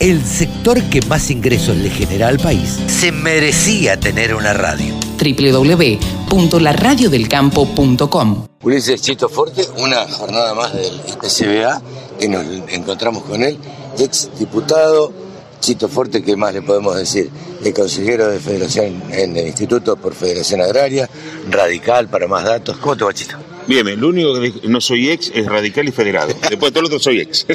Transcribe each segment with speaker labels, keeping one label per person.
Speaker 1: El sector que más ingresos le genera al país se merecía tener una radio.
Speaker 2: www.laradiodelcampo.com
Speaker 3: Ulises Chito Forte, una jornada más del SBA, que nos encontramos con él, ex diputado Chito Forte, ¿qué más le podemos decir? El consejero de Federación en el Instituto por Federación Agraria, radical para más datos. ¿Cómo te va, Chito?
Speaker 4: Bien, lo único que no soy ex es radical y federado. Después de todo lo otro soy ex.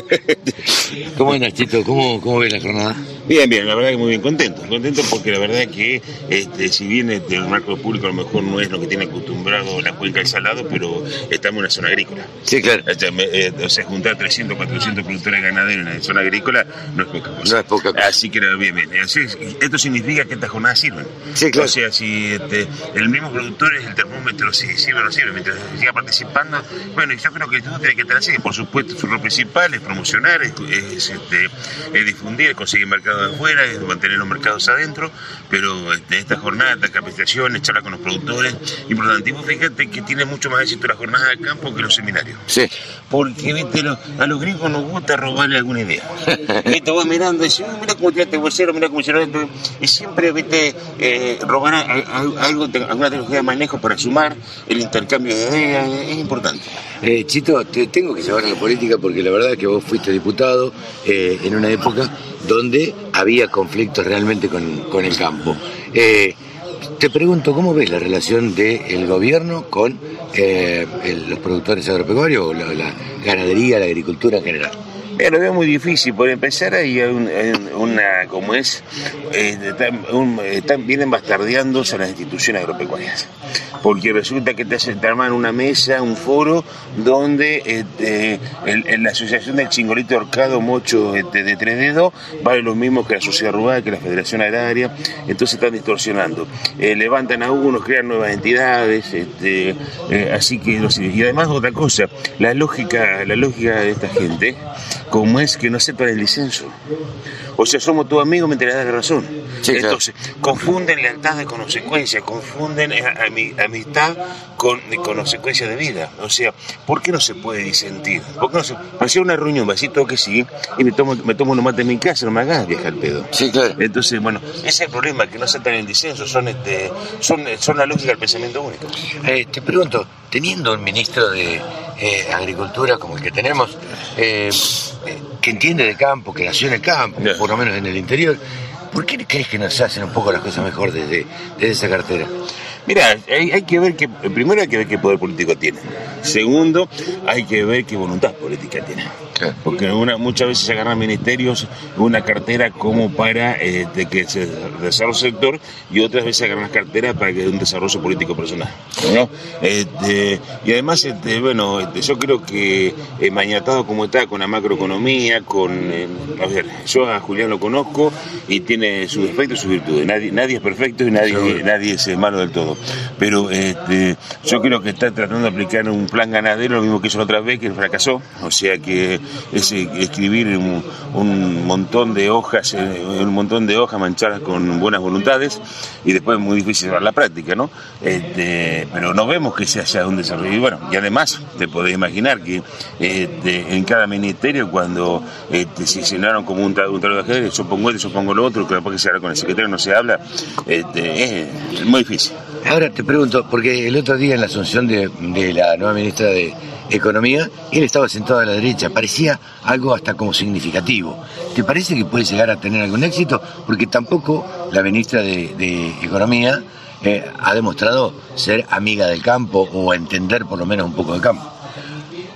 Speaker 3: ¿Cómo andas, Chito? ¿Cómo, ¿Cómo ves la jornada?
Speaker 4: Bien, bien, la verdad que muy bien contento. Contento porque la verdad que este, si bien este, el marco público a lo mejor no es lo que tiene acostumbrado la cuenca del Salado, pero estamos en una zona agrícola.
Speaker 3: Sí, claro.
Speaker 4: O sea, me- eh, o sea, juntar 300, 400 productores ganaderos en la zona agrícola no es poca cosa.
Speaker 3: No es poca cosa.
Speaker 4: Así que bien, bien. Así es, esto significa que estas jornadas sirven.
Speaker 3: Sí, claro.
Speaker 4: O sea, si este, el mismo productor es el termómetro, si sirve o no sirve, mientras siga participando. Bueno, yo creo que todo tiene que estar así. Por supuesto, su rol principal es promocionar, es, es, este, es difundir, es conseguir mercados de afuera, es mantener los mercados adentro, pero este, esta jornada, esta capacitación, charlar con los productores, importantísimo, fíjate que tiene mucho más éxito la jornada de campo que los seminarios.
Speaker 3: Sí.
Speaker 4: Porque, viste, lo- a los gringos nos gusta robarle alguna idea. viste, vos mirando y decís, "Oh, mira cómo tiraste bolsero, mira cómo hicieron esto. Y siempre, viste, eh, robar a- a- algo, alguna tecnología de manejo para sumar, el intercambio de ideas, es importante.
Speaker 3: Eh, Chito, te tengo que llevar a la política porque la verdad es que vos fuiste diputado eh, en una época donde había conflictos realmente con, con el campo. Eh, te pregunto, ¿cómo ves la relación del gobierno con eh, el- los productores agropecuarios la, la ganadería, la agricultura en general?
Speaker 4: Lo veo muy difícil. Por empezar, hay un- hay una, como es, eh, están, un- vienen bastardeándose las instituciones agropecuarias. Porque resulta que te, hacen, te arman una mesa, un foro, donde este, la Asociación del Chingolito Horcado Mocho este, de Tres Dedos vale lo mismo que la Sociedad Rural, que la Federación Agraria. Entonces están distorsionando. Eh, levantan a unos, crean nuevas entidades. este, eh, así que, y además otra cosa, la lógica, la lógica de esta gente, como es que no aceptan el licencio. O sea, somos tus amigos mientras das la razón.
Speaker 3: Sí, claro.
Speaker 4: Entonces, confunden lealtad de consecuencia, confunden eh, ami- amistad con, con consecuencia de vida. O sea, ¿por qué no se puede disentir? ¿Por qué no se Hacía una reunión, vasito que sí, y me tomo, me tomo unos mates en mi casa, no me hagas viajar el pedo.
Speaker 3: Sí, claro.
Speaker 4: Entonces, bueno, ese es el problema, que no aceptan el disenso, son, este, son, son la lógica del pensamiento único.
Speaker 3: Eh, te pregunto, teniendo un ministro de eh, Agricultura como el que tenemos, eh, que entiende de campo, que nació en el campo, por lo menos en el interior, ¿por qué crees que nos hacen un poco las cosas mejor desde, desde esa cartera?
Speaker 4: Mira, hay, hay que ver que, primero hay que ver qué poder político tiene. Segundo, hay que ver qué voluntad política tiene. Porque una, muchas veces se agarran ministerios, una cartera como para eh, de que se desarrolle el sector y otras veces se agarran las carteras para que un desarrollo político personal. ¿no? Este, y además, este, bueno, este, yo creo que eh, mañatado como está con la macroeconomía, con... eh, a ver, yo a Julián lo conozco y tiene sus defectos y sus virtudes. Nadie, nadie es perfecto y nadie, nadie es eh, malo del todo. Pero este, yo creo que está tratando de aplicar un plan ganadero, lo mismo que hizo la otra vez, que fracasó. O sea que es eh, escribir un, un montón de hojas, eh, un montón de hojas manchadas con buenas voluntades y después es muy difícil llevar la práctica, ¿no? Este, pero no vemos que se haya un desarrollo. Y bueno, y además te podés imaginar que este, en cada ministerio cuando este, se llenaron como un, un de ajedrez, yo pongo esto, yo pongo lo otro, que después que se habla con el secretario no se habla, es muy difícil.
Speaker 3: Ahora te pregunto, porque el otro día en la asunción de, la nueva ministra de Economía, él estaba sentado a la derecha, parecía algo hasta como significativo. ¿Te parece que puede llegar a tener algún éxito? Porque tampoco la ministra de, Economía eh, ha demostrado ser amiga del campo o entender por lo menos un poco del campo.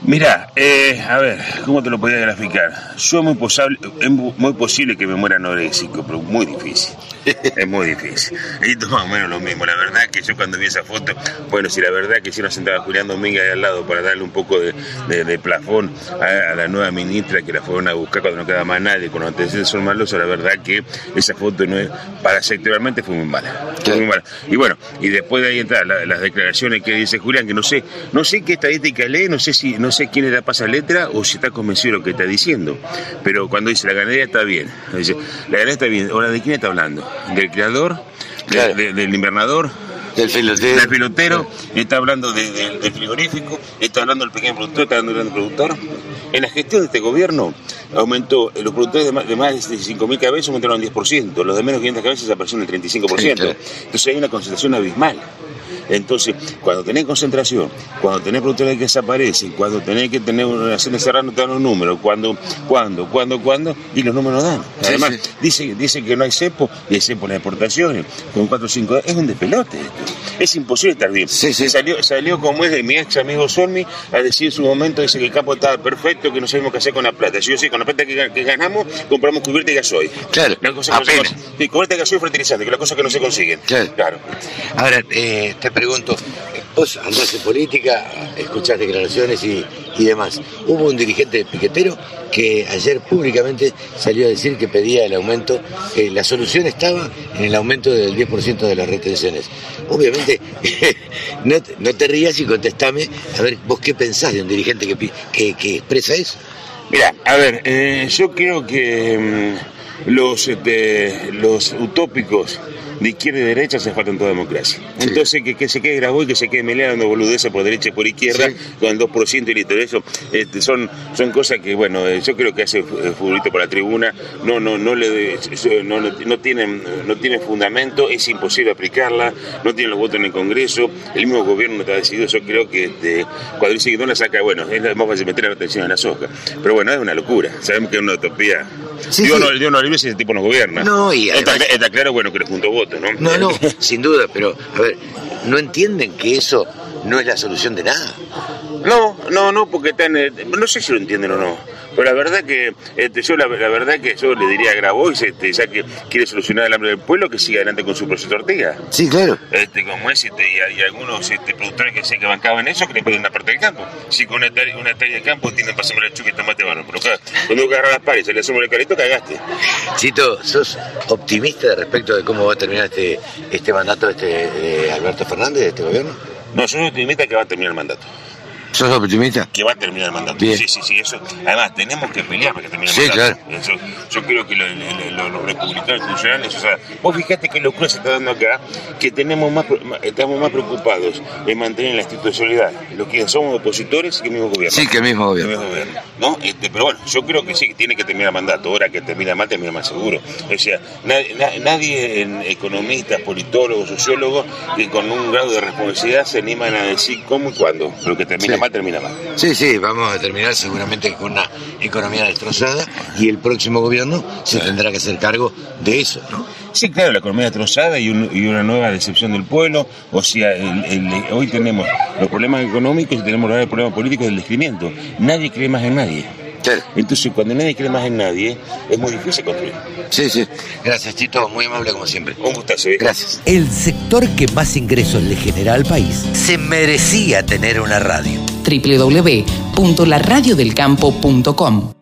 Speaker 4: Mira, eh, a ver, ¿cómo te lo podría graficar? Yo es muy, posable, es mu- muy posible que me muera anoréxico, pero muy difícil. Es muy difícil. Es más o menos lo mismo. La verdad que yo cuando vi esa foto, bueno, si la verdad que si nos sentaba Julián Domínguez ahí al lado para darle un poco de, de- de plafón a, a la nueva ministra que la fueron a buscar cuando no quedaba más nadie, con los antecedentes son malos, la verdad que esa foto no es, para sectorialmente fue muy mala. Fue muy mala. Y bueno, y después de ahí entrar la- las declaraciones que dice Julián, que no sé, no sé qué estadística lee, no sé si, no sé quién le da pasa letra o si está convencido de lo que está diciendo. Pero cuando dice la ganadería está bien, dice, la ganadería está bien, ahora de quién está hablando? ¿Del de- ¿Del invernador?
Speaker 3: Del
Speaker 4: pilotero, está hablando de- de- del frigorífico, está hablando del pequeño productor, está hablando del gran productor. En la gestión de este gobierno, aumentó, los productores de más de, más de 5.000 cabezas aumentaron un 10%, los de menos de 500 cabezas aparecieron en 35%.
Speaker 3: Sí, claro.
Speaker 4: Entonces hay una concentración abismal. Entonces, cuando tenés concentración, cuando tenés productores que desaparecen, cuando tenés que tener una relación de cerrar, no te dan un número, cuando, cuando, cuando, cuando, y los números dan.
Speaker 3: Sí,
Speaker 4: Además,
Speaker 3: sí.
Speaker 4: Dice, dice que no hay cepo, y hay cepo en las exportaciones, con 4 o 5, es un despelote esto. Es imposible estar bien.
Speaker 3: Sí, sí.
Speaker 4: Salió, salió como es de mi ex amigo Solmi a decir en su momento, dice que el campo estaba perfecto, que no sabemos qué hacer con la plata. Si yo sí, con la plata que, ga- que ganamos, compramos cubierta y gasoil.
Speaker 3: Claro,
Speaker 4: La cosa que no se. Sí, cubierta y gasoil y fertilizante, que las cosas que no se consiguen.
Speaker 3: Claro.
Speaker 4: claro.
Speaker 3: Ahora, eh, te pregunto, vos andás en política, escuchás declaraciones y, y demás. Hubo un dirigente piquetero que ayer públicamente salió a decir que pedía el aumento, que la solución estaba en el aumento del 10% de las retenciones. Obviamente, no, no te rías y contestame, a ver, vos qué pensás de un dirigente que, que expresa eso.
Speaker 4: Mira, a ver, eh, yo creo que mm, los, este, los utópicos de izquierda y derecha se faltan toda democracia.
Speaker 3: Sí.
Speaker 4: Entonces, que, que se quede Graboy, que se quede Melea dando boludeces por derecha y por izquierda,
Speaker 3: Sí.
Speaker 4: con el 2% y listo. Eso este, son, son cosas que, bueno, eh, yo creo que hace eh, futbolito por la tribuna, no, no, no, le, no, no, no tienen, no tienen fundamento, es imposible aplicarla, no tienen los votos en el Congreso, el mismo gobierno no está decidido, yo creo que este, cuando dice que no la saca, bueno, es más fácil meter la atención en la soja. Pero bueno, es una locura, sabemos que es una utopía.
Speaker 3: Sí.
Speaker 4: No, Dios no libre si ese tipo nos gobierna.
Speaker 3: No, y
Speaker 4: está,
Speaker 3: además-
Speaker 4: está claro, bueno, que le juntó votos, ¿no?
Speaker 3: No, no, sin duda, pero, a ver, ¿no entienden que eso no es la solución de nada?
Speaker 4: No, no, no, porque están, eh, no sé si lo entienden o no, pero la verdad que este, yo la, la verdad que yo le diría a Grabois, este, ya que quiere solucionar el hambre del pueblo, que siga adelante con su proceso Ortega.
Speaker 3: Sí, claro.
Speaker 4: Este, como es, este, y, y algunos este, productores que sé que bancaban eso, que le ponen una parte del campo. Si con una hectárea, una de campo tienen para sembrar chuque y tomate bueno, pero claro, cuando agarrar las pares y le hacemos el carito, cagaste.
Speaker 3: Chito, ¿sos optimista respecto de cómo va a terminar este, este mandato este, de Alberto Fernández, de este gobierno?
Speaker 4: No, yo soy optimista que va a terminar el mandato.
Speaker 3: ¿Sos optimista?
Speaker 4: que va a terminar el mandato.
Speaker 3: Bien.
Speaker 4: Sí, sí, sí, eso. Además, tenemos que pelear para que termine el
Speaker 3: Sí,
Speaker 4: mandato. Eso, yo creo que lo- lo- lo- los republicanos institucionales, o sea, vos fijate que locura se está dando acá, que tenemos más, estamos más preocupados en mantener la institucionalidad, los que somos opositores que el mismo gobierno.
Speaker 3: Sí, que el mismo
Speaker 4: El
Speaker 3: gobierno.
Speaker 4: mismo gobierno, ¿no? Este, pero bueno, yo creo que sí, que tiene que terminar el mandato. Ahora que termina mal, termina más seguro. O sea, nadie, na- nadie en economistas, politólogos, sociólogos, que con un grado de responsabilidad se animan a decir cómo y cuándo. Pero que termina
Speaker 3: Sí.
Speaker 4: Mal, termina mal.
Speaker 3: Sí, sí, vamos a terminar seguramente con una economía destrozada y el próximo gobierno se tendrá que hacer cargo de eso, ¿no?
Speaker 4: Sí, claro, la economía destrozada y, un- y una nueva decepción del pueblo. O sea, el- el- hoy tenemos los problemas económicos y tenemos ahora el problema político del descrimiento. Nadie cree más en nadie. Entonces, cuando nadie cree más en nadie, es muy difícil construir.
Speaker 3: Sí, sí. Gracias, Chito, muy amable como siempre.
Speaker 4: Un gustazo, ¿eh?
Speaker 3: Gracias.
Speaker 1: El sector que más ingresos le genera al país se merecía tener una radio.
Speaker 2: www.laradiodelcampo.com